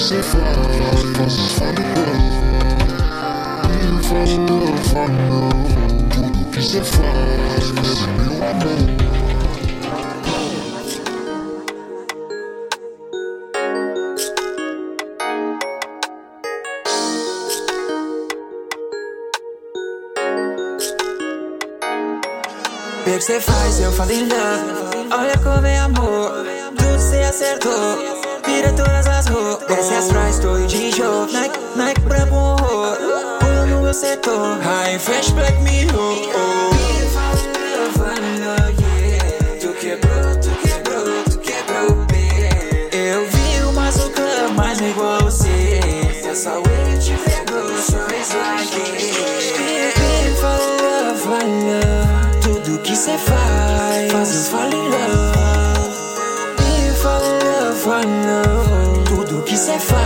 você fala, fazes fala Eu faço, eu falo não Tudo que você faz é meu amor O que você faz, eu falei não Olha como é amor, tudo você acertou Vira todas as roupas. Desce as fries, tô de jogo. Nike, Nike branco horror Pula no meu setor. High fresh black mirror oh. Tu quebrou, tu quebrou, tu quebrou o pé. Eu vi o maçucã, mas não igual você Essa way te pegou, só like Fala, fala Tudo que cê faz Faz eu fall in love cê faz